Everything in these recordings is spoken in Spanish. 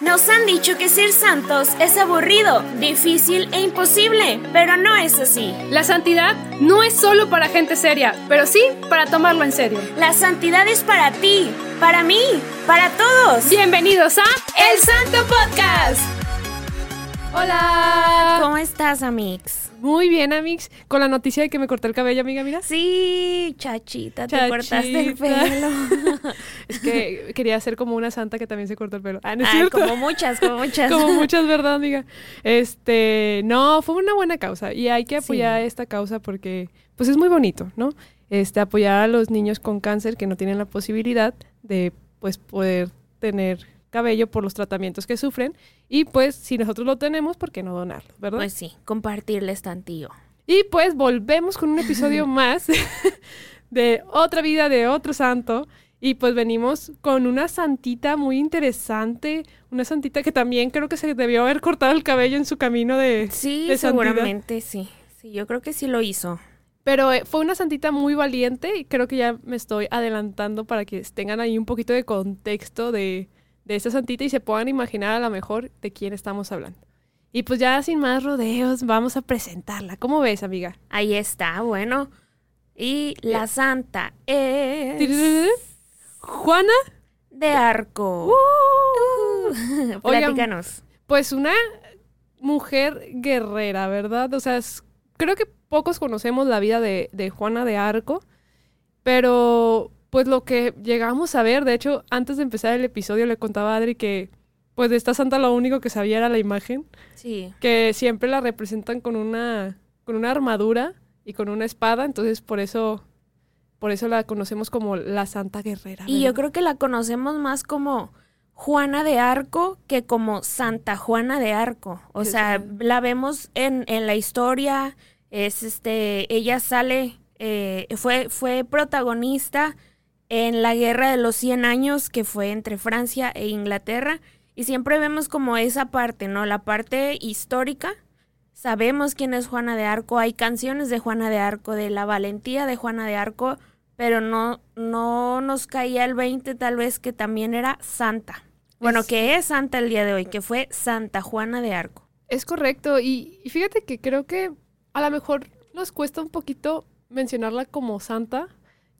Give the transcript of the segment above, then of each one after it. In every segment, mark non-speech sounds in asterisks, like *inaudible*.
Nos han dicho que ser santos es aburrido, difícil e imposible, pero no es así. La santidad no es solo para gente seria, pero sí para tomarlo en serio. La santidad es para ti, para mí, para todos. Bienvenidos a El Santo Podcast. Hola. ¿Cómo estás, Amix? Muy bien, Amix. Con la noticia de que me corté el cabello, amiga, mira. Sí, chachita, te cortaste el pelo. *laughs* Es que quería ser como una santa que también se cortó el pelo. Ah, no es Ay, cierto. como muchas, como muchas. Como *laughs* muchas, ¿verdad, amiga? Este, no, fue una buena causa y hay que apoyar Sí. esta causa porque, pues es muy bonito, ¿no? Este, apoyar a los niños con cáncer que no tienen la posibilidad de, pues, poder tener cabello por los tratamientos que sufren y, pues, si nosotros lo tenemos, ¿por qué no donarlo, verdad? Pues sí, compartirles tantillo. Y pues volvemos con un episodio *laughs* más *laughs* de otra vida de otro santo. Y pues venimos con una santita muy interesante, una santita que también creo que se debió haber cortado el cabello en su camino de... Sí, de seguramente sí. Sí, yo creo que sí lo hizo. Pero eh, fue una santita muy valiente y creo que ya me estoy adelantando para que tengan ahí un poquito de contexto de, de esta santita y se puedan imaginar a lo mejor de quién estamos hablando. Y pues ya sin más rodeos, vamos a presentarla. ¿Cómo ves, amiga? Ahí está, bueno. Y la santa es Juana de Arco. Uh. *laughs* Uh, Platícanos. Pues una mujer guerrera, ¿verdad? O sea, es- creo que pocos conocemos la vida de, de Juana de Arco, pero pues lo que llegamos a ver, de hecho, antes de empezar el episodio le contaba a Adri que pues de esta santa lo único que sabía era la imagen, Sí. que siempre la representan con una, con una armadura y con una espada, entonces por eso, por eso la conocemos como la santa guerrera. Y yo creo que la conocemos más como Juana de Arco que como Santa Juana de Arco. O sea, la vemos en, en la historia. Es este. Ella sale. eh, fue, fue protagonista en la guerra de los 100 años que fue entre Francia e Inglaterra. Y siempre vemos como esa parte, ¿no? La parte histórica. Sabemos quién es Juana de Arco. Hay canciones de Juana de Arco, de la valentía de Juana de Arco pero no, no nos caía el 20 tal vez que también era santa. Bueno, Es- que es santa el día de hoy, que fue Santa Juana de Arco. Es correcto, y, y fíjate que creo que a lo mejor nos cuesta un poquito mencionarla como santa.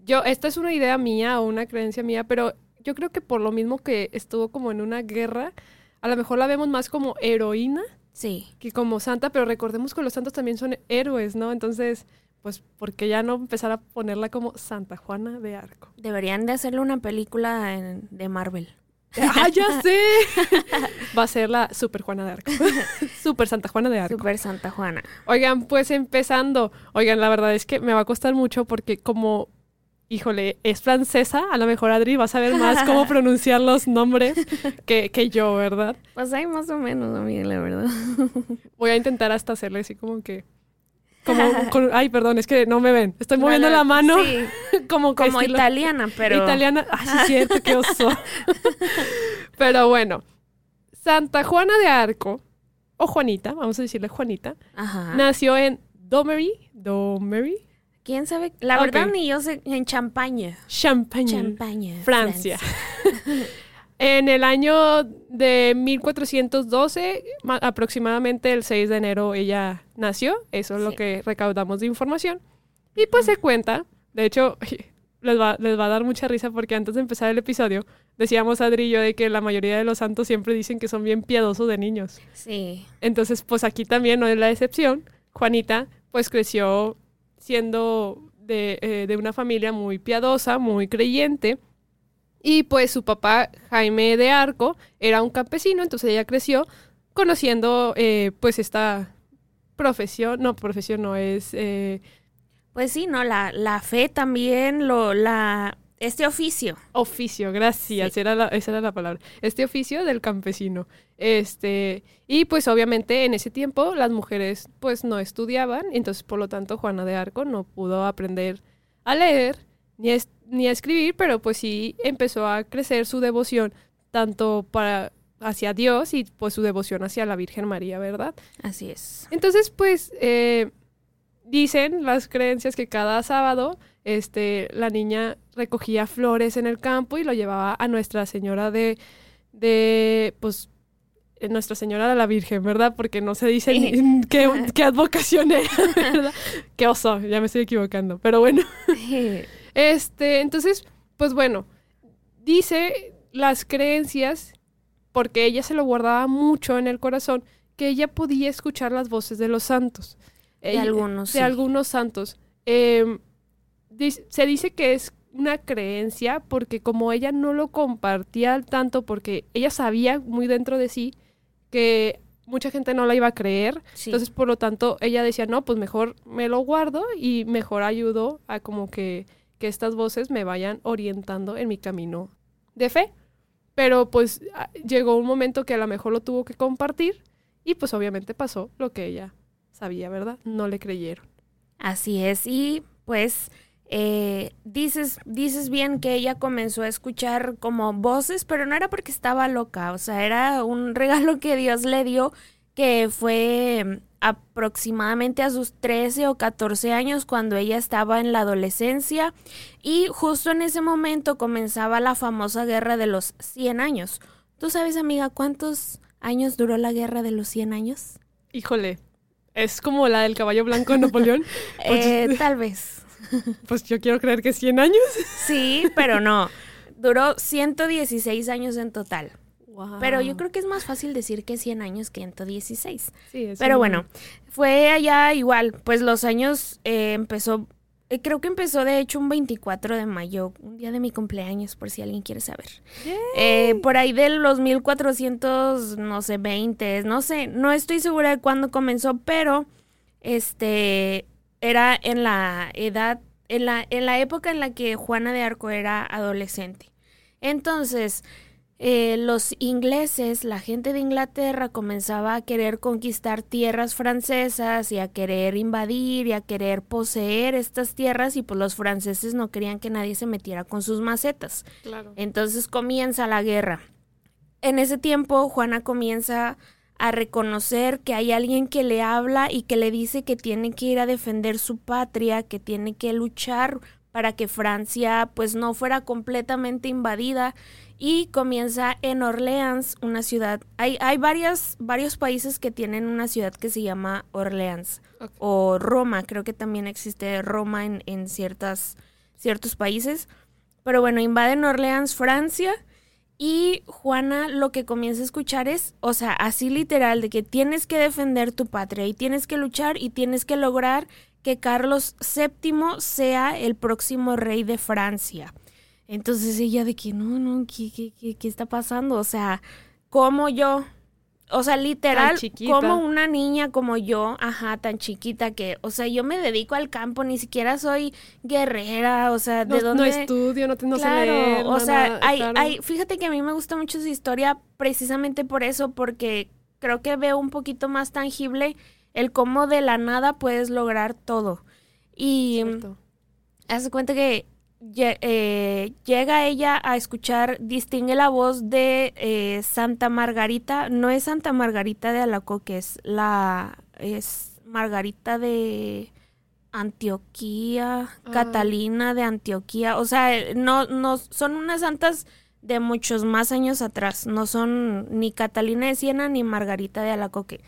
Yo, esta es una idea mía o una creencia mía, pero yo creo que por lo mismo que estuvo como en una guerra, a lo mejor la vemos más como heroína Sí. que como santa, pero recordemos que los santos también son héroes, ¿no? Entonces, pues, ¿por qué ya no empezar a ponerla como Santa Juana de Arco? Deberían de hacerle una película en- de Marvel. ¡Ah, ya *laughs* sé! Va a ser la Super Juana de Arco. *laughs* Super Santa Juana de Arco. Super Santa Juana. Oigan, pues empezando. Oigan, la verdad es que me va a costar mucho porque como, híjole, es francesa, a lo mejor Adri va a saber más cómo *laughs* pronunciar los nombres que, que yo, ¿verdad? Pues hay más o menos, amiga, la verdad. *laughs* Voy a intentar hasta hacerle así como que... Como, con- ay, perdón, es que no me ven. Estoy moviendo la mano Sí, *laughs* como como estilo- italiana, pero... Italiana. Ah, sí, cierto, qué oso. Pero bueno, Santa Juana de Arco, o Juanita, vamos a decirle Juanita, Ajá. nació en Domery, Domery, ¿Quién sabe? La verdad ni yo sé. En Champaña. Champagne, Champaña. Francia. *laughs* en el año de 1412, ma- aproximadamente el 6 de enero, ella nació. Eso es lo que recaudamos de información. Y pues se cuenta, de hecho, *laughs* les va, les va a dar mucha risa porque antes de empezar el episodio, decíamos Adri y yo de que la mayoría de los santos siempre dicen que son bien piadosos de niños. Sí. Entonces, pues aquí también no es la excepción. Juanita, pues creció siendo de, eh, de una familia muy piadosa, muy creyente. Y pues su papá, Jaime de Arco, era un campesino, entonces ella creció conociendo eh, pues esta profesión, no, profesión no es, eh, Pues sí, ¿no? La, la fe también, lo, la, este oficio. Oficio, gracias, Sí. era la- esa era la palabra. Este oficio del campesino. Este, y pues obviamente en ese tiempo las mujeres pues no estudiaban, entonces por lo tanto Juana de Arco no pudo aprender a leer ni a, es- ni a escribir, pero pues sí empezó a crecer su devoción tanto para hacia Dios y pues su devoción hacia la Virgen María, ¿verdad? Así es. Entonces, pues, eh, dicen las creencias que cada sábado, este, la niña recogía flores en el campo y lo llevaba a Nuestra Señora de, de, pues, Nuestra Señora de la Virgen, ¿verdad? Porque no se dice ni *laughs* qué, qué advocación era, *laughs* ¿verdad? qué oso, ya me estoy equivocando. Pero bueno. *laughs* este, entonces, pues bueno, dice las creencias, porque ella se lo guardaba mucho en el corazón, que ella podía escuchar las voces de los santos. De algunos. De algunos santos. Em, se dice que es una creencia porque como ella no lo compartía tanto porque ella sabía muy dentro de sí que mucha gente no la iba a creer, entonces por lo tanto ella decía, no, pues mejor me lo guardo y mejor ayudo a como que, que estas voces me vayan orientando en mi camino de fe. Pero pues llegó un momento que a lo mejor lo tuvo que compartir y pues obviamente pasó lo que ella sabía, ¿verdad? No le creyeron. Así es, y pues eh, dices, dices bien que ella comenzó a escuchar como voces, pero no era porque estaba loca, o sea, era un *laughs* regalo que Dios le dio que fue mm, aproximadamente a sus 13 o 14 años cuando ella estaba en la adolescencia y justo en ese momento comenzaba la famosa guerra de los 100 años. ¿Tú sabes, amiga, cuántos años duró la guerra de los 100 años? Híjole, es como la del caballo blanco de Napoleón. *laughs* eh, tal vez. *laughs* Pues yo quiero creer que 100 años. *laughs* Sí, pero no. Duró 116 años en total. Pero yo creo que es más fácil decir que 100 años que 116. Sí, Pero bueno, fue allá igual, pues los años eh, empezó, eh, creo que empezó de hecho un 24 de mayo, un día de mi cumpleaños, por si alguien quiere saber. Eh, por ahí de los 1400, no sé, 20, no sé, no estoy segura de cuándo comenzó, pero este era en la edad, en la, en la época en la que Juana de Arco era adolescente. Entonces, eh, los ingleses, la gente de Inglaterra comenzaba a querer conquistar tierras francesas y a querer invadir y a querer poseer estas tierras y pues los franceses no querían que nadie se metiera con sus macetas. Claro. Entonces comienza la guerra. En ese tiempo Juana comienza a reconocer que hay alguien que le habla y que le dice que tiene que ir a defender su patria, que tiene que luchar para que Francia pues no fuera completamente invadida y comienza en Orleans, una ciudad. Hay, hay varias, varios países que tienen una ciudad que se llama Orleans o Roma, creo que también existe Roma en, en ciertas, ciertos países. Pero bueno, invaden Orleans, Francia y Juana lo que comienza a escuchar es, o sea, así literal, de que tienes que defender tu patria y tienes que luchar y tienes que lograr que Carlos VII sea el próximo rey de Francia. Entonces ella de que no, no, ¿qué, qué, qué, qué está pasando? O sea, ¿cómo yo o sea, literal, como una niña como yo, ajá, tan chiquita que, o sea, yo me dedico al campo, ni siquiera soy guerrera, o sea, ¿de dónde? No estudio, no, tengo claro, o sea, hay, hay, fíjate que a mí me gusta mucho su historia precisamente por eso, porque creo que veo un poquito más tangible el cómo de la nada puedes lograr todo. Y haz cuenta que eh, llega ella a escuchar, distingue la voz de eh, Santa Margarita, no es Santa Margarita de Alacoque, es la, es Margarita de Antioquía, ah. Catalina de Antioquía, o sea, no, no, son unas santas de muchos más años atrás, no son ni Catalina de Siena ni Margarita de Alacoque,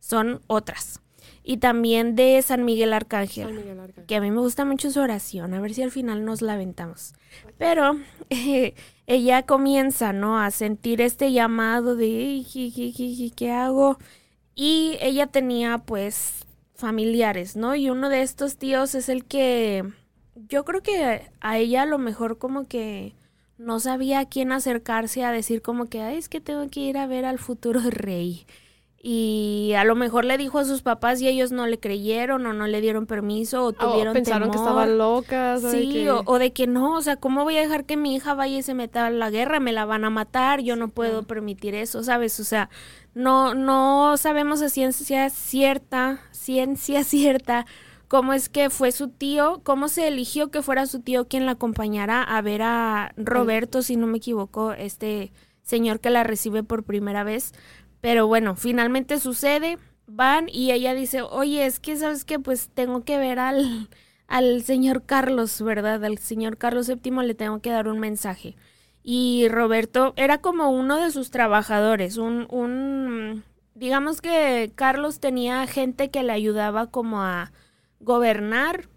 son otras y también de San Miguel Arcángel, que a mí me gusta mucho su oración, a ver si al final nos la aventamos. Pero *laughs* ella comienza, ¿no? A sentir este llamado de, ¿qué hago? Y ella tenía pues familiares, ¿no? Y uno de estos tíos es el que yo creo que a ella a lo mejor como que no sabía a quién acercarse a decir como que, Ay, es que tengo que ir a ver al futuro rey y a lo mejor le dijo a sus papás y ellos no le creyeron o no le dieron permiso o tuvieron pensaron que estaba loca sí O, de que no o sea cómo voy a dejar que mi hija vaya y se meta a la guerra me la van a matar yo no puedo permitir eso sabes o sea no no sabemos a ciencia cierta ciencia *laughs* cierta cómo es que fue su tío cómo se eligió que fuera su tío quien la acompañara a ver a Roberto si no me equivoco este señor que la recibe por primera vez pero bueno, finalmente sucede, van y ella dice, oye, es que sabes que pues tengo que ver al, al señor Carlos, ¿verdad? Al señor Carlos VII le tengo que dar un mensaje. y Roberto era como uno de sus trabajadores, un, un digamos que Carlos tenía gente que le ayudaba como a gobernar,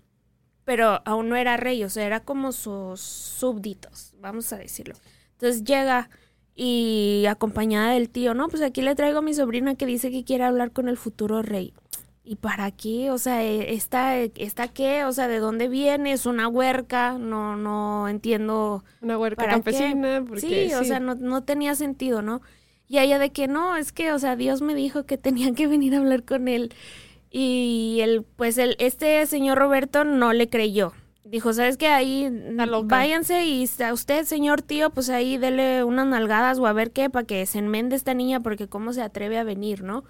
pero aún no era rey, o sea, era como sus súbditos, vamos a decirlo. Entonces llega y acompañada del tío, no, pues aquí le traigo a mi sobrina que dice que quiere hablar con el futuro rey. ¿Y para qué? O sea, eh, ¿esta, esta qué? O sea, ¿de dónde viene? ¿Es una huerca? No, no entiendo. Una huerca campesina. Porque, sí, o sea, no, no tenía sentido, ¿no? Y ella de que no, es que, o sea, Dios me dijo que tenía que venir a hablar con él. Y el, pues el, este señor Roberto no le creyó. Dijo, ¿sabes qué? Ahí váyanse y a usted, señor tío, pues ahí dele unas nalgadas o a ver qué, para que se enmende esta niña, porque cómo se atreve a venir, ¿no?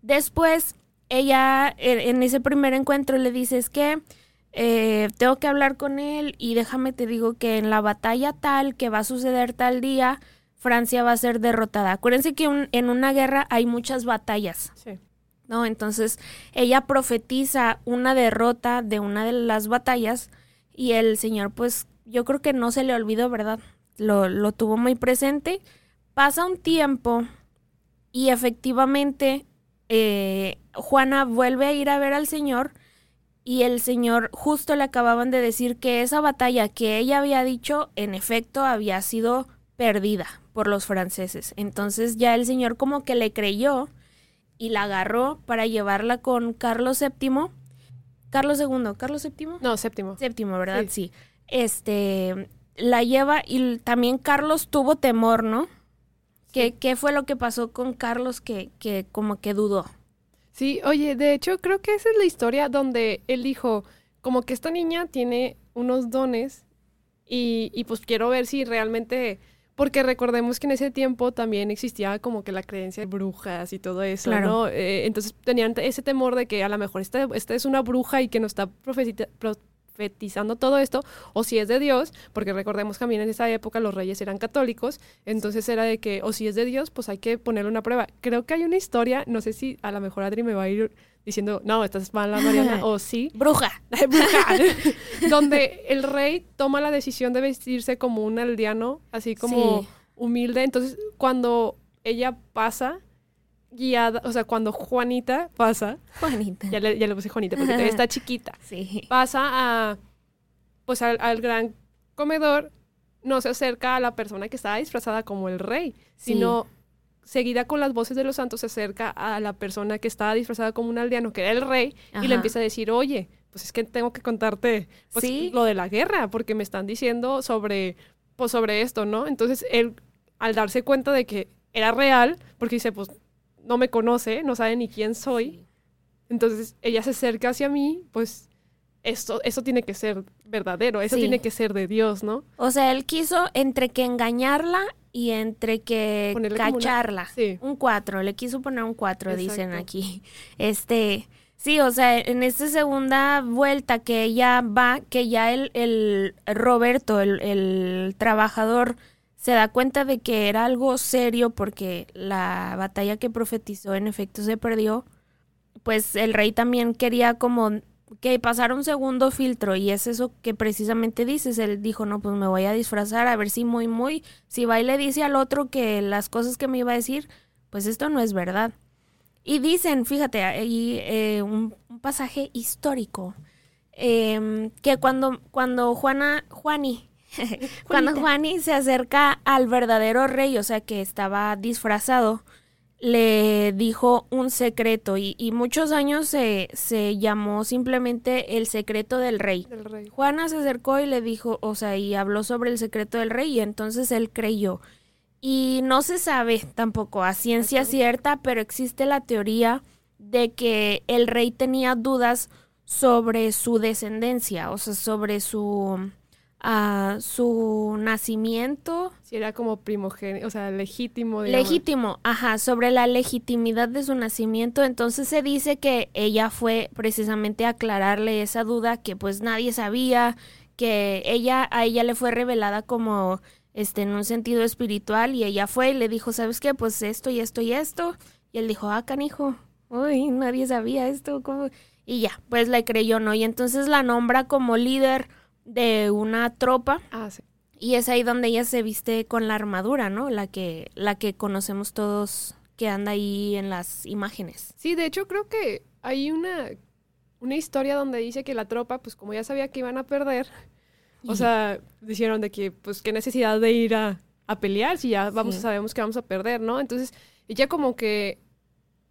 Después ella en ese primer encuentro le dice es que eh, tengo que hablar con él y déjame te digo que en la batalla tal que va a suceder tal día, Francia va a ser derrotada. Acuérdense que en una guerra hay muchas batallas. Sí. ¿No? Entonces ella profetiza una derrota de una de las batallas y el señor pues yo creo que no se le olvidó, ¿verdad? Lo, lo tuvo muy presente. Pasa un tiempo y efectivamente eh, Juana vuelve a ir a ver al Señor y el Señor justo le acababan de decir que esa batalla que ella había dicho, en efecto, había sido perdida por los franceses. Entonces ya el Señor como que le creyó y la agarró para llevarla con Carlos VII. Carlos II, Carlos VII. No, séptimo. Séptimo, ¿verdad? Sí. Este, la lleva y también Carlos tuvo temor, ¿no? ¿Qué, fue lo que pasó con Carlos que, que como que dudó? Sí, oye, de hecho creo que esa es la historia donde él dijo, como que esta niña tiene unos dones y, y pues quiero ver si realmente, porque recordemos que en ese tiempo también existía como que la creencia de brujas y todo eso, ¿no? Eh, entonces tenían ese temor de que a lo mejor esta, esta es una bruja y que nos está profetizando todo esto, o si es de Dios, porque recordemos que también en esa época los reyes eran católicos, entonces era de que, o si es de Dios, pues hay que ponerle una prueba. Creo que hay una historia, no sé si a lo mejor Adri me va a ir diciendo, no, estás mala, Mariana, *laughs* o sí. Bruja. *laughs* Bruja. *laughs* donde el rey toma la decisión de vestirse como un aldeano, así como humilde. Entonces, cuando ella pasa, guiada, o sea, cuando Juanita pasa. Juanita. Ya le, ya le puse Juanita porque está *laughs* chiquita. Sí. Pasa a, pues al, gran comedor, no se acerca a la persona que estaba disfrazada como el rey, sino seguida con las voces de los santos se acerca a la persona que estaba disfrazada como un aldeano, que era el rey, y le empieza a decir, oye, pues es que tengo que contarte pues, lo de la guerra, porque me están diciendo sobre, pues, sobre esto, ¿no? Entonces él, al darse cuenta de que era real, porque dice, pues no me conoce, no sabe ni quién soy. Entonces ella se acerca hacia mí, pues esto, eso tiene que ser verdadero, eso tiene que ser de Dios, ¿no? O sea, él quiso entre que engañarla y entre que cacharla. Un cuatro, le quiso poner un cuatro, dicen aquí. *laughs* Este, sí, o sea, en esta segunda vuelta que ella va, que ya el, el Roberto, el, el trabajador, se da cuenta de que era algo serio porque la batalla que profetizó en efecto se perdió, pues el rey también quería como que pasara un segundo filtro y es eso que precisamente dices, él dijo, no, pues me voy a disfrazar a ver si muy, muy, si va y le dice al otro que las cosas que me iba a decir, pues esto no es verdad. Y dicen, fíjate, hay eh, un, pasaje histórico, em, que cuando, cuando Juana, Juani, *laughs* Cuando Juani se acerca al verdadero rey, o sea que estaba disfrazado, le dijo un secreto y, muchos años se, se, llamó simplemente el secreto del rey. Juana se acercó y le dijo, o sea, y habló sobre el secreto del rey y entonces él creyó. Y no se sabe tampoco a ciencia cierta, pero existe la teoría de que el rey tenía dudas sobre su descendencia, o sea, sobre su a su nacimiento. Si era como primogénito, o sea, legítimo. Legítimo, ajá, sobre la legitimidad de su nacimiento. Entonces se dice que ella fue precisamente a aclararle esa duda que pues nadie sabía, que ella, a ella le fue revelada como este en un sentido espiritual y ella fue y le dijo, ¿sabes qué? Pues esto y esto y esto. Y él dijo, ah, canijo, uy, nadie sabía esto, ¿cómo? Y ya, pues le creyó, ¿no? Y entonces la nombra como líder de una tropa. Ah, sí. Y es ahí donde ella se viste con la armadura, ¿no? La que, la que conocemos todos que anda ahí en las imágenes. Sí, de hecho creo que hay una, una historia donde dice que la tropa, pues como ya sabía que iban a perder, o sea, dijeron de que, pues, qué necesidad de ir a, a pelear si ya vamos, Sí. sabemos que vamos a perder, ¿no? Entonces, ella como que,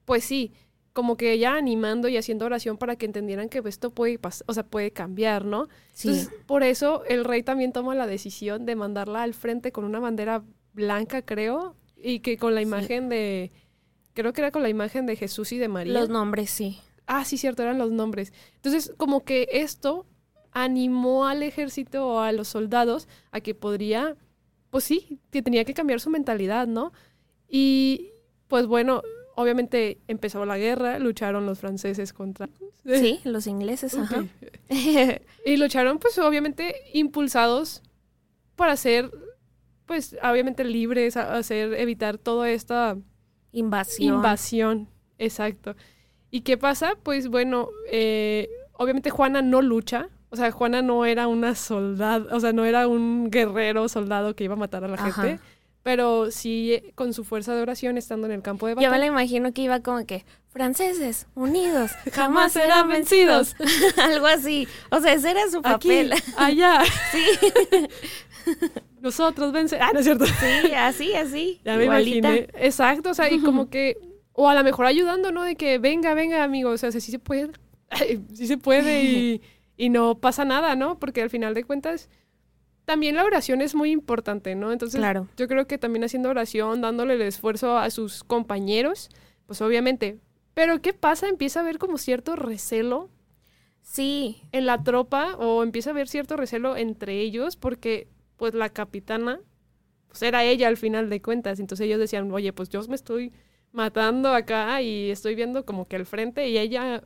pues sí, como que ella animando y haciendo oración para que entendieran que esto puede pasar, o sea, puede cambiar, ¿no? Sí. Entonces, por eso el rey también toma la decisión de mandarla al frente con una bandera blanca, creo, y que con la Sí. imagen de, creo que era con la imagen de Jesús y de María. Los nombres, sí. Ah, sí, cierto, eran los nombres. Entonces, como que esto animó al ejército o a los soldados a que podría, pues sí, que tenía que cambiar su mentalidad, ¿no? Y pues bueno, obviamente empezó la guerra, lucharon los franceses contra... Sí, *laughs* los ingleses, ajá. Y lucharon, pues obviamente impulsados para ser, pues obviamente libres, a- hacer, evitar toda esta Invasión. invasión. Exacto. ¿Y qué pasa? Pues bueno, eh, obviamente Juana no lucha. O sea, Juana no era una soldada, o sea, no era un guerrero soldado que iba a matar a la Ajá. gente. Pero sí, con su fuerza de oración, estando en el campo de Yo me batalla. la imagino que iba como que, franceses, unidos, *laughs* jamás serán vencidos. *laughs* Algo así. O sea, ese era su Aquí, papel. allá, *laughs* Sí, nosotros vence. Ah, no es cierto. sí, así, así. Ya me igualita. imaginé. Exacto, o sea, y como que, o a lo mejor ayudando, ¿no? De que venga, venga, amigo, o sea, sí se puede, sí se puede y, y no pasa nada, ¿no? Porque al final de cuentas, también la oración es muy importante, ¿no? Entonces, Claro. yo creo que también haciendo oración, dándole el esfuerzo a sus compañeros, pues obviamente. Pero ¿qué pasa? Empieza a haber como cierto recelo Sí, en la tropa o empieza a haber cierto recelo entre ellos porque pues la capitana pues era ella al final de cuentas. Entonces ellos decían, oye, pues yo me estoy matando acá y estoy viendo como que al frente y ella,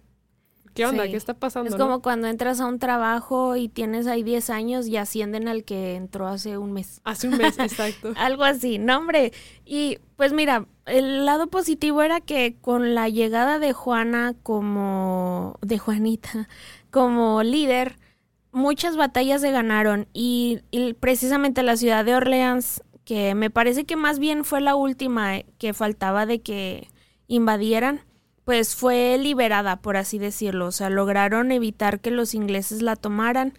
¿qué onda? Sí. ¿Qué está pasando? es no?". como cuando entras a un trabajo y tienes ahí 10 años y ascienden al que entró hace un mes. Hace un mes, *laughs* exacto. Algo así, no hombre. Y pues mira, el lado positivo era que con la llegada de Juana como, de Juanita, *laughs* como líder, muchas batallas se ganaron y, y precisamente la ciudad de Orleans, que me parece que más bien fue la última eh, que faltaba de que invadieran, pues fue liberada, por así decirlo. O sea, lograron evitar que los ingleses la tomaran.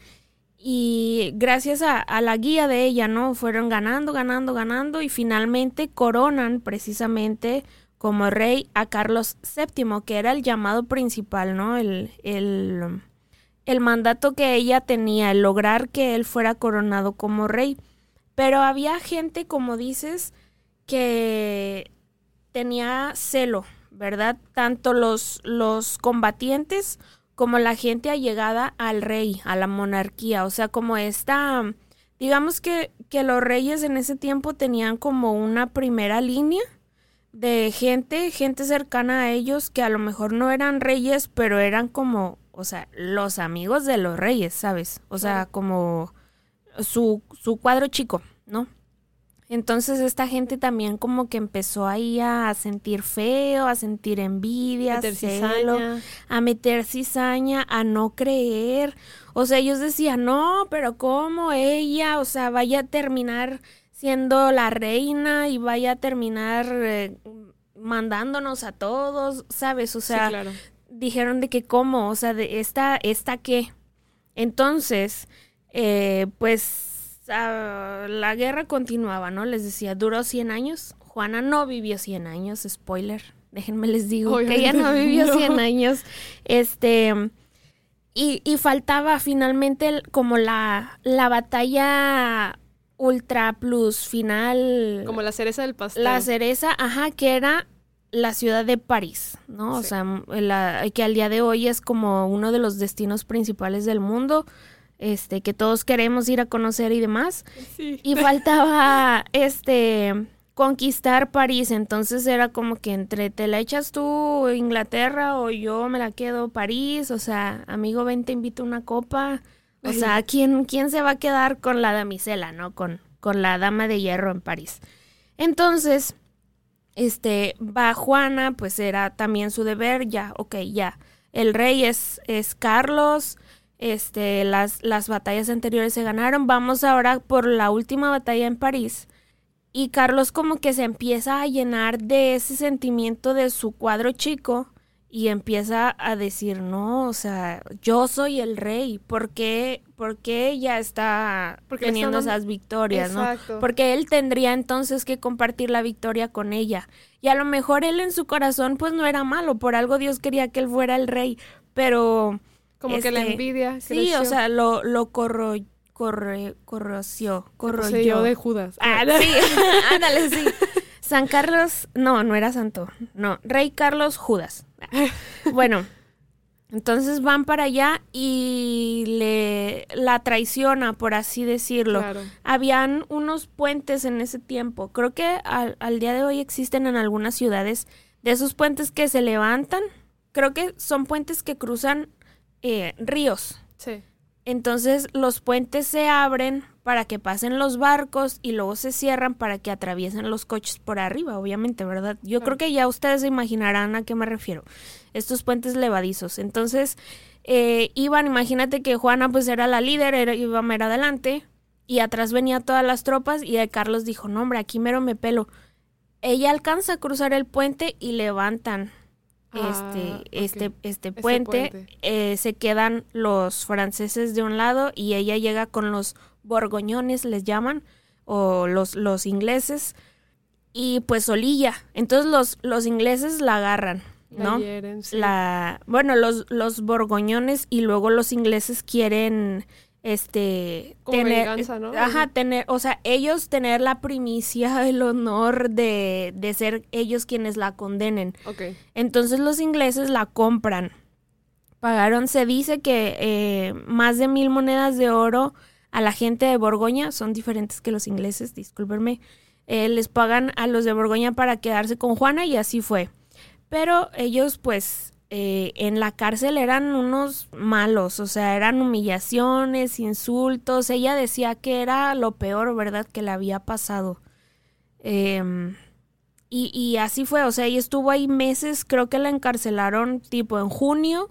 Y gracias a, la guía de ella, ¿no? Fueron ganando, ganando, ganando y finalmente coronan precisamente como rey a Carlos VII, que era el llamado principal, ¿no? El, el, el mandato que ella tenía, el lograr que él fuera coronado como rey. Pero había gente, como dices, que tenía celo, ¿verdad? Tanto los, los combatientes como la gente allegada al rey, a la monarquía. O sea, como esta, digamos que, que los reyes en ese tiempo tenían como una primera línea de gente, gente cercana a ellos que a lo mejor no eran reyes, pero eran como, o sea, los amigos de los reyes, ¿sabes? O sea, como su, su cuadro chico, ¿no? Entonces esta gente también como que empezó ahí a sentir feo, a sentir envidia, Meter celo, a meter cizaña, a no creer. O sea, ellos decían, no, pero ¿cómo ella? O sea, vaya a terminar siendo la reina y vaya a terminar eh, mandándonos a todos, ¿sabes? O sea, sí, claro. dijeron de que cómo, o sea, de esta, esta qué. Entonces, eh, pues ah, la guerra continuaba, ¿no? Les decía, duró 100 años. Juana no vivió 100 años, spoiler. Déjenme les digo que ella no vivió no. 100 años. Este y, y faltaba finalmente como la, la batalla ultra plus final Como la cereza del pastel. la cereza, ajá, que era la ciudad de París, ¿no? O sea, la- que al día de hoy es como uno de los destinos principales del mundo, este, que todos queremos ir a conocer y demás. Sí. Y faltaba, este, conquistar París, entonces era como que entre te la echas tú Inglaterra o yo me la quedo París, o sea, amigo, ven, te invito a una copa. O sea, ¿quién, quién se va a quedar con la damisela, no? Con, con la dama de hierro en París. Entonces, este, va Juana, pues era también su deber, ya, ok, ya. El rey es, es Carlos, Este, las, las batallas anteriores se ganaron. Vamos ahora por la última batalla en París. Y Carlos como que se empieza a llenar de ese sentimiento de su cuadro chico y empieza a decir, no, o sea, yo soy el rey, ¿por qué, ella está teniendo esas victorias, no? Porque él tendría entonces que compartir la victoria con ella. Y a lo mejor él en su corazón pues no era malo, por algo Dios quería que él fuera el rey, pero... Como que la este, envidia. Sí, o sea, lo, lo corro, corre, corroció, corroyó. de Judas. Ah, sí, *laughs* ándale, sí. San Carlos, no, no era santo, no, Rey Carlos Judas. *laughs* Bueno, entonces van para allá y le la traiciona, por así decirlo. Habían unos puentes en ese tiempo. Creo que al, día de hoy existen en algunas ciudades de esos puentes que se levantan. Creo que son puentes que cruzan eh, ríos. Sí. Entonces los puentes se abren para que pasen los barcos y luego se cierran para que atraviesen los coches por arriba, obviamente, ¿verdad? Yo creo que ya ustedes se imaginarán a qué me refiero. Estos puentes levadizos. Entonces, eh, iban, imagínate que Juana pues era la líder, era, iba a mero adelante y atrás venía todas las tropas y Carlos dijo, no hombre, aquí mero me pelo. Ella alcanza a cruzar el puente y levantan este, este, este puente, eh, se quedan los franceses de un lado y ella llega con los borgoñones, les llaman, o los, los ingleses, y pues Olilla. Entonces los, los ingleses la agarran, ¿no? La, bueno, los, los borgoñones y luego los ingleses quieren este tener ajá tener o sea ellos tener la primicia *laughs* el honor de, de ser ellos quienes la condenen. Okay. entonces los ingleses la compran. Pagaron se dice que eh, más de mil monedas de oro a la gente de Borgoña son diferentes que los ingleses discúlpenme eh, les pagan a los de Borgoña para quedarse con Juana y así fue. Pero ellos pues eh, en la cárcel eran unos malos, o sea, eran humillaciones, insultos. Ella decía que era lo peor, ¿verdad?, que le había pasado. Em, y, y, así fue, o sea, ella estuvo ahí meses, creo que la encarcelaron tipo en junio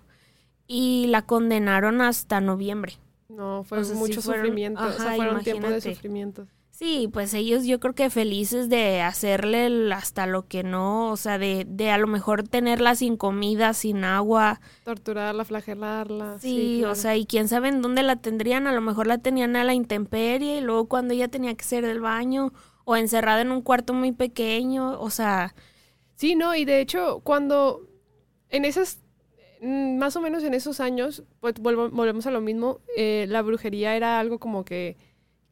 y la condenaron hasta noviembre. No, fue mucho sufrimiento, o sea, fueron tiempos de sufrimiento. Sí, pues ellos yo creo que felices de hacerle hasta lo que no, o sea, de, de a lo mejor tenerla sin comida, sin agua. Torturarla, flagelarla. Sí, o sea, y quién sabe en dónde la tendrían, a lo mejor la tenían a la intemperie y luego cuando ella tenía que ser del baño o encerrada en un cuarto muy pequeño, o sea... Sí, no, y de hecho cuando en esas, mm, más o menos en esos años, pues volvemos a lo mismo, eh, la brujería era algo como que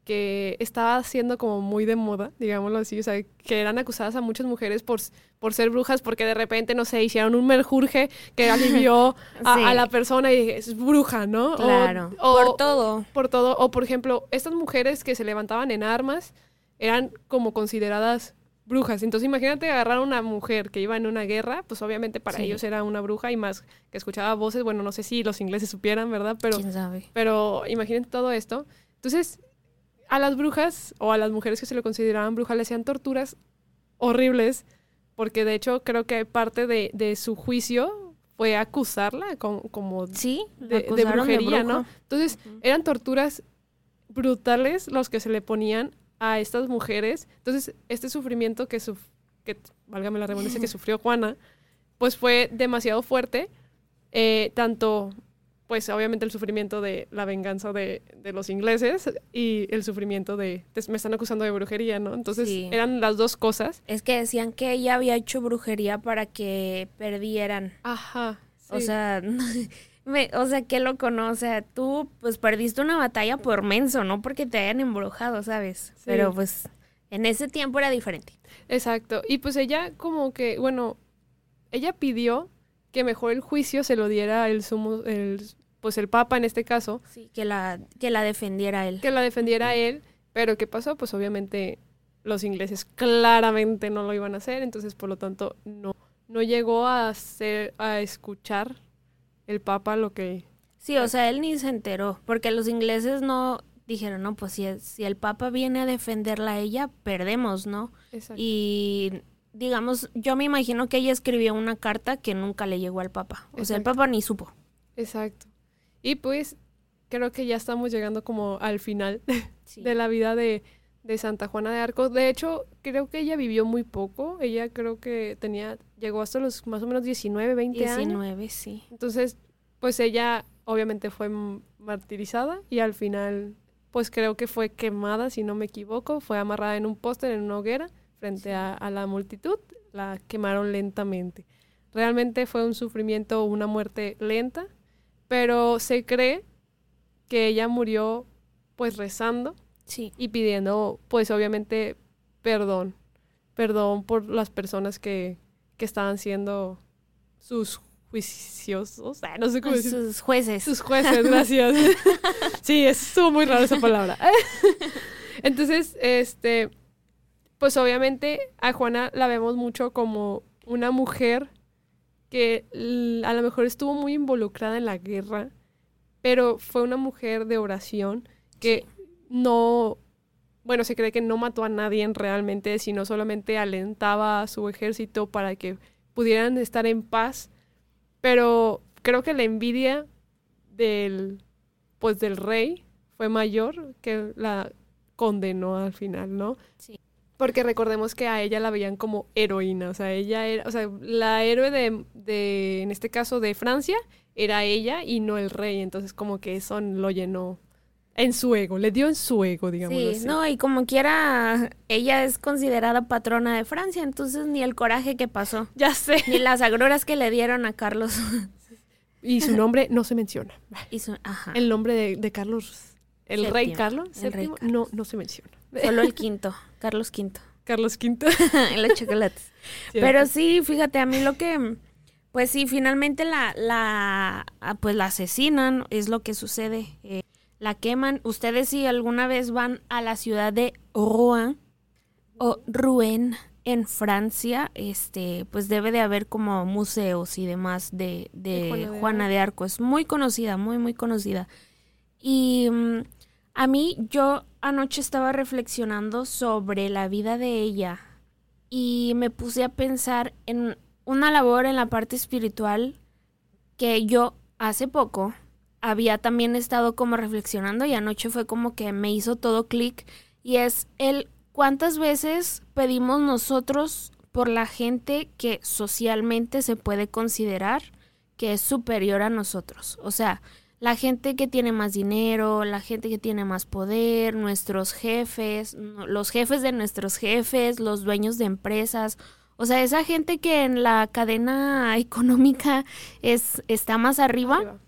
que estaba siendo como muy de moda, digámoslo así, o sea, que eran acusadas a muchas mujeres por, por ser brujas porque de repente, no sé, hicieron un merjurje que *laughs* alivió a, la persona y es bruja, ¿no? Claro, por todo. Por todo, o por ejemplo, estas mujeres que se levantaban en armas eran como consideradas brujas. Entonces imagínate agarrar a una mujer que iba en una guerra, pues obviamente para ellos era una bruja y más que escuchaba voces, bueno, no sé si los ingleses supieran, ¿verdad? Pero, ¿Quién sabe? Pero imagínate todo esto. Entonces, a las brujas o a las mujeres que se le consideraban brujas le hacían torturas horribles, porque de hecho creo que parte de, su juicio fue acusarla como, sí, de, brujería, ¿no? Entonces eran torturas brutales los que se le ponían a estas mujeres. Entonces este sufrimiento que, suf que válgame la redundancia, que *laughs* sufrió Juana, pues fue demasiado fuerte, eh, tanto pues obviamente el sufrimiento de la venganza de, los ingleses y el sufrimiento de, me están acusando de brujería, ¿no? Entonces eran las dos cosas. Es que decían que ella había hecho brujería para que perdieran. Ajá. O sea, *laughs* o sea, qué loco, ¿no? O sea, tú pues perdiste una batalla por menso, no porque te hayan embrujado, ¿sabes? Pero pues en ese tiempo era diferente. Exacto. Y pues ella como que, bueno, ella pidió que mejor el juicio se lo diera el sumo, el, pues el Papa en este caso. Sí, que la, que la defendiera él. Que la defendiera él, pero ¿qué pasó? Pues obviamente los ingleses claramente no lo iban a hacer, entonces por lo tanto no, no llegó a hacer, a escuchar el Papa lo que... Sí, o sea, él ni se enteró, porque los ingleses no dijeron, no, pues si, si el Papa viene a defenderla a ella, perdemos, ¿no? Exacto. Y digamos, yo me imagino que ella escribió una carta que nunca le llegó al Papa. O sea, el Papa ni supo. Exacto. Y pues creo que ya estamos llegando como al final *laughs* de la vida de, de Santa Juana de Arco. De hecho, creo que ella vivió muy poco. Ella creo que tenía, llegó hasta los más o menos 19, 20 años. 19, sí. Entonces, pues ella obviamente fue martirizada y al final, pues creo que fue quemada, si no me equivoco. Fue amarrada en un póster, en una hoguera, frente a, a la multitud. La quemaron lentamente. Realmente fue un sufrimiento, una muerte lenta, pero se cree que ella murió pues rezando Sí. y pidiendo pues obviamente perdón, perdón por las personas que, que estaban siendo sus juiciosos, ah, no sé cómo decir. Sus jueces. Sus jueces, gracias. *laughs* sí, estuvo muy raro esa palabra. *laughs* Entonces, este, pues obviamente a Juana la vemos mucho como una mujer que a lo mejor estuvo muy involucrada en la guerra, pero fue una mujer de oración que no, bueno, se cree que no mató a nadie realmente, sino solamente alentaba a su ejército para que pudieran estar en paz, pero creo que la envidia del, pues del rey fue mayor que la condenó al final, ¿no? Sí. Porque recordemos que a ella la veían como heroína, o sea, ella era, o sea, la héroe de, de, en este caso de Francia, era ella y no el rey, entonces como que eso lo llenó en su ego, le dio en su ego, digamos Sí, así. no, y como quiera, ella es considerada patrona de Francia, entonces ni el coraje que pasó, *laughs* Ya sé. ni las agruras que le dieron a Carlos. Y su *laughs* nombre no se menciona. y su- ajá, El nombre de, de Carlos, el rey Carlos, el rey Carlos. no, no se menciona. Solo el *laughs* quinto, Carlos V, Carlos V. *laughs* en los chocolates. *laughs* Pero sí, fíjate, a mí lo que, pues sí, finalmente la, la, ah, pues la asesinan, es lo que sucede. eh, la queman. Ustedes si alguna vez van a la ciudad de Rouen o Rouen en Francia, este, pues debe de haber como museos y demás de, de De Juana de Juana de Arco. Es muy conocida, muy, muy conocida. Y mm, a mí, yo anoche estaba reflexionando sobre la vida de ella y me puse a pensar en una labor en la parte espiritual que yo hace poco había también estado como reflexionando y anoche fue como que me hizo todo clic y es el cuántas veces pedimos nosotros por la gente que socialmente se puede considerar que es superior a nosotros. O sea, la gente que tiene más dinero, la gente que tiene más poder, nuestros jefes, los jefes de nuestros jefes, los dueños de empresas. O sea, esa gente que en la cadena *laughs* económica es, está más arriba.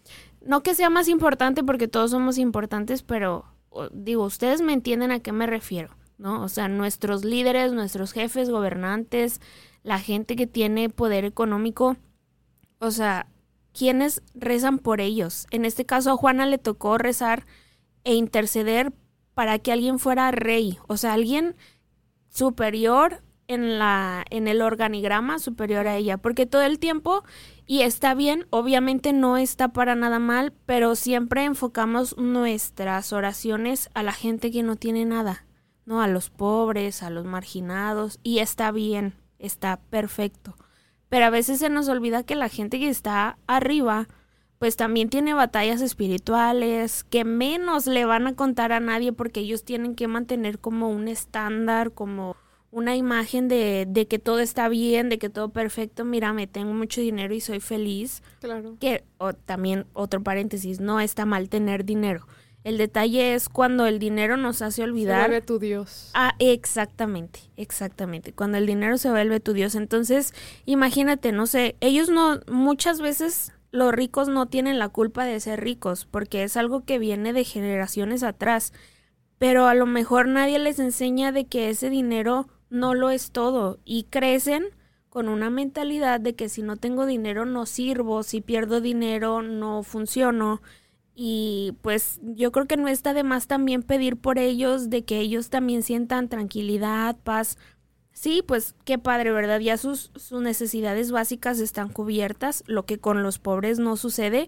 No que sea más importante porque todos somos importantes, pero digo, ustedes me entienden a qué me refiero, ¿no? O sea, nuestros líderes, nuestros jefes, gobernantes, la gente que tiene poder económico, o sea, ¿quiénes rezan por ellos? En este caso a Juana le tocó rezar e interceder para que alguien fuera rey, o sea, alguien superior en la en el organigrama superior a ella, porque todo el tiempo y está bien, obviamente no está para nada mal, pero siempre enfocamos nuestras oraciones a la gente que no tiene nada, ¿no? A los pobres, a los marginados, y está bien, está perfecto. Pero a veces se nos olvida que la gente que está arriba, pues también tiene batallas espirituales, que menos le van a contar a nadie porque ellos tienen que mantener como un estándar, como una imagen de, de que todo está bien, de que todo perfecto, mírame, tengo mucho dinero y soy feliz. Claro. Que o también otro paréntesis, no está mal tener dinero. El detalle es cuando el dinero nos hace Se olvidar. vuelve tu Dios. Ah, exactamente, exactamente. Cuando el dinero se vuelve tu Dios. Entonces, imagínate, no sé, ellos no, muchas veces los ricos no tienen la culpa de ser ricos, porque es algo que viene de generaciones atrás. Pero a lo mejor nadie les enseña de que ese dinero no lo es todo y crecen con una mentalidad de que si no tengo dinero no sirvo, si pierdo dinero no funciono. Y pues yo creo que no está de más también pedir por ellos, de que ellos también sientan tranquilidad, paz. Sí, pues qué padre, ¿verdad? Ya sus, sus necesidades básicas están cubiertas, lo que con los pobres no sucede,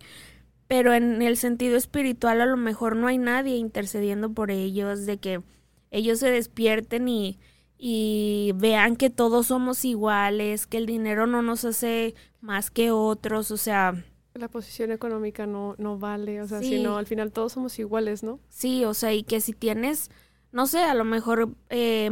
pero en el sentido espiritual a lo mejor no hay nadie intercediendo por ellos, de que ellos se despierten y, y vean que todos somos iguales, que el dinero no nos hace más que otros, o sea, La posición económica no, no vale, o sea, Sí. sino al final todos somos iguales, ¿no? Sí, o sea, y que si tienes, no sé, a lo mejor eh,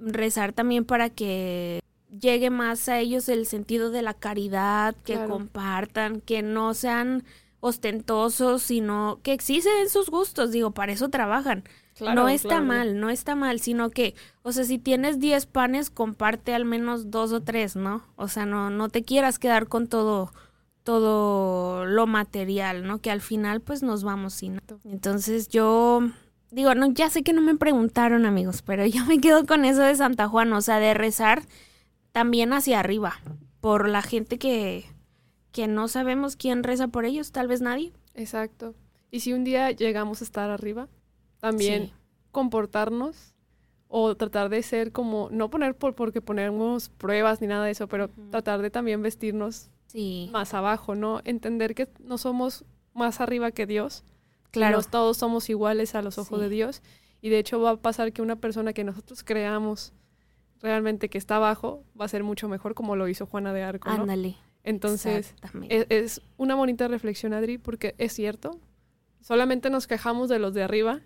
rezar también para que llegue más a ellos el sentido de la caridad, que Claro. compartan, que no sean ostentosos, sino que existen sus gustos, digo, para eso trabajan. no está mal, no está mal, sino que, o sea, si tienes 10 panes, comparte al menos dos o tres, ¿no? O sea, no, no te quieras quedar con todo, todo lo material, ¿no? Que al final, pues, nos vamos sin. Entonces, yo digo, no, ya sé que no me preguntaron, amigos, pero *laughs* yo me quedo con eso de Santa Juana, o sea, de rezar también hacia arriba, por la gente que, que no sabemos quién reza por ellos, tal vez nadie. Exacto. Y si un día llegamos a estar arriba, también Sí. comportarnos o tratar de ser como, no poner por porque ponemos pruebas ni nada de eso, pero tratar de también vestirnos Sí, más abajo, ¿no? Entender que no somos más arriba que Dios. claro. Todos somos iguales a los ojos Sí. de Dios. Y de hecho va a pasar que una persona que nosotros creamos realmente que está abajo va a ser mucho mejor como lo hizo Juana de Arco, ¿no? Ándale. Entonces, es, es una bonita reflexión, Adri, porque es cierto. Solamente nos quejamos de los de arriba.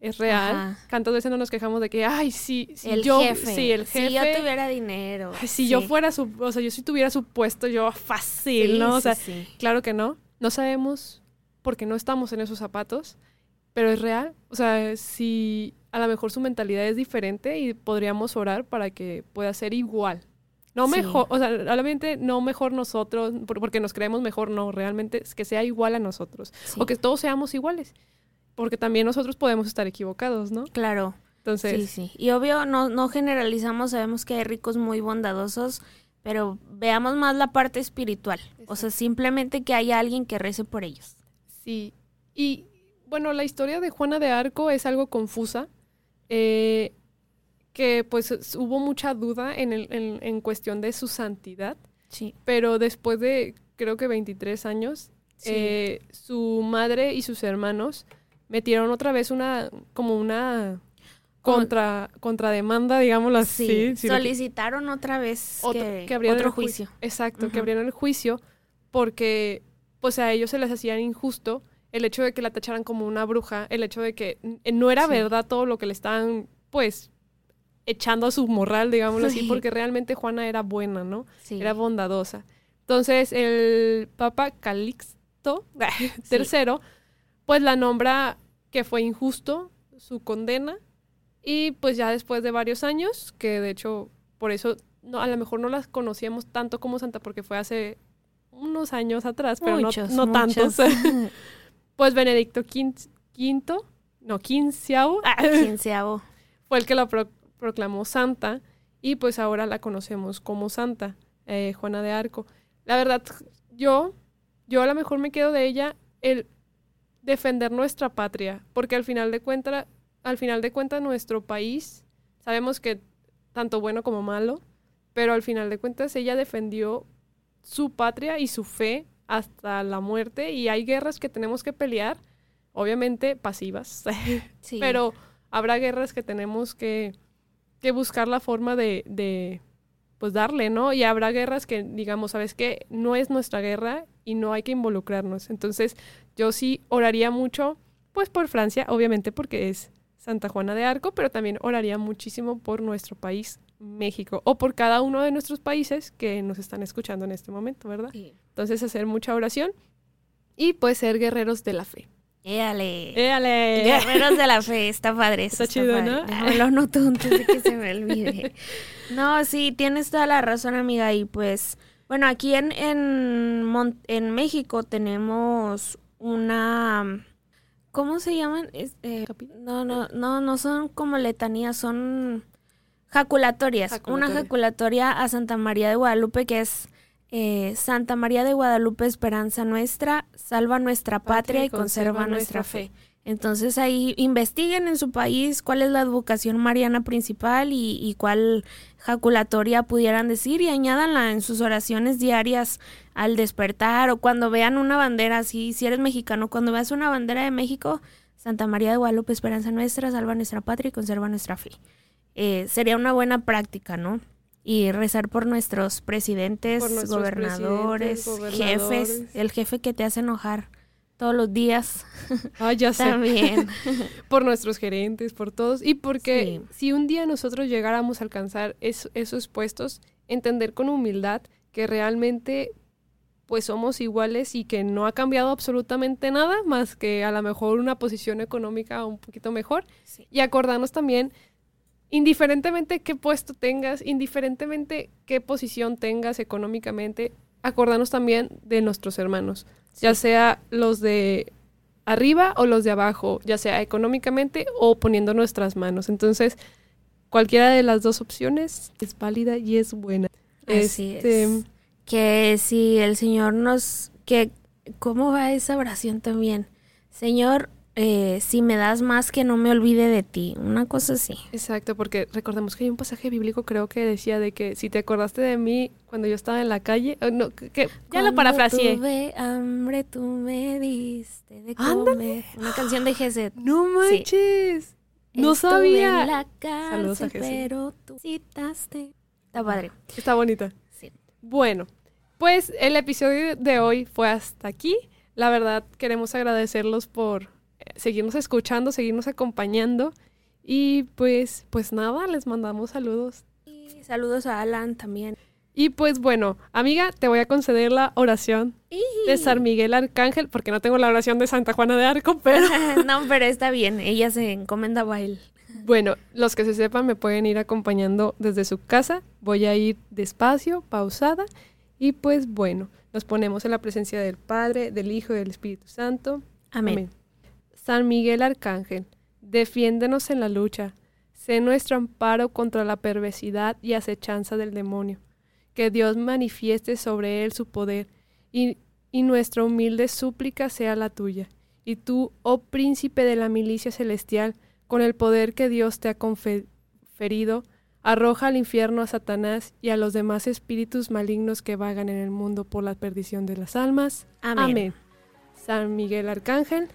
Es real. Ajá. Tantas veces no nos quejamos de que, ay, sí, si el yo, jefe. sí, el jefe. Si yo tuviera dinero. ay, si yo fuera su, o sea, yo si tuviera su puesto, yo fácil, Sí, ¿no? O sea, sí. claro que no. No sabemos porque no estamos en esos zapatos, pero es real. O sea, si a lo mejor su mentalidad es diferente y podríamos orar para que pueda ser igual. No mejor, o sea, obviamente no mejor nosotros, por- porque nos creemos mejor, no, realmente es que sea igual a nosotros. O que todos seamos iguales. Porque también nosotros podemos estar equivocados, ¿no? Claro. Entonces, Sí, sí. Y obvio, no, no generalizamos, sabemos que hay ricos muy bondadosos, pero veamos más la parte espiritual. O sea, simplemente que haya alguien que rece por ellos. Sí, y bueno, la historia de Juana de Arco es algo confusa, eh, que pues hubo mucha duda en, el- en, en cuestión de su santidad, Sí. pero después de creo que 23 años, Sí. eh, su madre y sus hermanos metieron otra vez una, como una contra, contrademanda, digámoslo así. Sí, que- solicitaron otra vez otro, que, que otro juicio. Exacto, que abrieron el juicio porque pues a ellos se les hacía injusto el hecho de que la tacharan como una bruja, el hecho de que no era Sí. verdad todo lo que le estaban pues echando a su morral, digámoslo así, Sí. porque realmente Juana era buena, ¿no? Sí. Era bondadosa. Entonces el Papa Calixto *laughs* III pues la nombra que fue injusto su condena y pues ya después de varios años, que de hecho por eso no, a lo mejor no las conocíamos tanto como Santa porque fue hace unos años atrás, pero no- Muchos, no, muchos. tantos. *laughs* pues Benedicto quinto, no, quinceavo, Quinceavo. *laughs* fue el que la pro- proclamó santa y pues ahora la conocemos como santa, eh, Juana de Arco. La verdad, yo, yo a lo mejor me quedo de ella el defender nuestra patria, porque al final de cuentas, al final de cuentas nuestro país, sabemos que tanto bueno como malo, pero al final de cuentas ella defendió su patria y su fe hasta la muerte y hay guerras que tenemos que pelear, obviamente pasivas, *laughs* Sí. pero habrá guerras que tenemos que, que buscar la forma de, de, pues darle, ¿no? Y habrá guerras que digamos, ¿sabes qué? No es nuestra guerra y no hay que involucrarnos. Entonces, yo sí oraría mucho, pues por Francia, obviamente porque es Santa Juana de Arco, pero también oraría muchísimo por nuestro país, México, o por cada uno de nuestros países que nos están escuchando en este momento, ¿verdad? Sí. Entonces, hacer mucha oración y pues ser guerreros de la fe. Éale. ¡Éale! Guerreros de la fe, *laughs* está padre. Está chido, padre. ¿no? Déjame lo noto antes de que se me *laughs* olvide. No, sí, tienes toda la razón, amiga. Y pues, bueno, aquí en, en, Mon- en México tenemos una... ¿Cómo se llaman? Es- eh, Capi- no, no, no, no son como letanías, son jaculatorias. Una Jaculatoria. jaculatoria a Santa María de Guadalupe que es eh, Santa María de Guadalupe, esperanza nuestra, salva nuestra patria, y conserva, nuestra fe. Entonces ahí investiguen en su país cuál es la advocación mariana principal y, y cuál jaculatoria pudieran decir y añádanla en sus oraciones diarias al despertar o cuando vean una bandera así, si eres mexicano, cuando veas una bandera de México, Santa María de Guadalupe, esperanza nuestra, salva nuestra patria y conserva nuestra fe. Eh, sería una buena práctica, ¿no? y rezar por nuestros presidentes, Por nuestros gobernadores, presidentes, jefes, el jefe que te hace enojar todos los días *laughs* Ah, ya sé. también. *laughs* por nuestros gerentes, por todos. Y porque Sí. si un día nosotros llegáramos a alcanzar es- esos puestos, entender con humildad que realmente pues somos iguales y que no ha cambiado absolutamente nada más que a lo mejor una posición económica un poquito mejor. Sí. Y acordarnos también, indiferentemente qué puesto tengas, indiferentemente qué posición tengas económicamente, acordarnos también de nuestros hermanos, ya sea los de arriba o los de abajo, ya sea económicamente o poniendo nuestras manos. Entonces, cualquiera de las dos opciones es válida y es buena. Así Este, es. Que si el Señor nos... que ¿Cómo va esa oración también? Señor, eh, si me das más que no me olvide de ti. Una cosa así. Exacto, porque recordemos que hay un pasaje bíblico creo que decía de que si te acordaste de mí cuando yo estaba en la calle, eh, no, que, ya la Cuando parafraseé. tuve hambre, tú me diste de Ándale. comer. Una canción de Geset. No manches. No Estuve sabía. en la Saludos a Geset. pero tú citaste. Está padre. Está bonita. Sí. Bueno, pues el episodio de hoy fue hasta aquí. La verdad, queremos agradecerlos por seguirnos escuchando, seguirnos acompañando. Y pues, pues nada, les mandamos saludos. Y saludos a Alan también. Y pues bueno, amiga, te voy a conceder la oración de San Miguel Arcángel, porque no tengo la oración de Santa Juana de Arco, *laughs* pero no, pero está bien. Ella se encomendaba a él. *laughs* bueno, los que se sepan me pueden ir acompañando desde su casa. Voy a ir despacio, pausada. Y pues bueno, nos ponemos en la presencia del Padre, del Hijo y del Espíritu Santo. Amén. San Miguel Arcángel, defiéndenos en la lucha. Sé nuestro amparo contra la perversidad y acechanza del demonio. Que Dios manifieste sobre él su poder y, y nuestra humilde súplica sea la tuya. Y tú, oh príncipe de la milicia celestial, con el poder que Dios te ha conferido, arroja al infierno a Satanás y a los demás espíritus malignos que vagan en el mundo por la perdición de las almas. Amén. Amén. San Miguel Arcángel,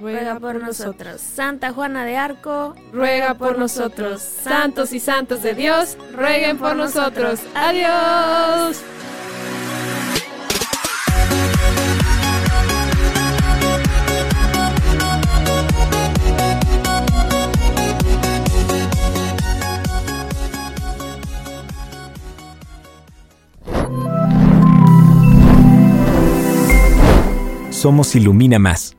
Ruega por nosotros. Santa Juana de Arco, Ruega por nosotros. Santos y santos de Dios, rueguen por nosotros. Adiós. Somos Ilumina Más.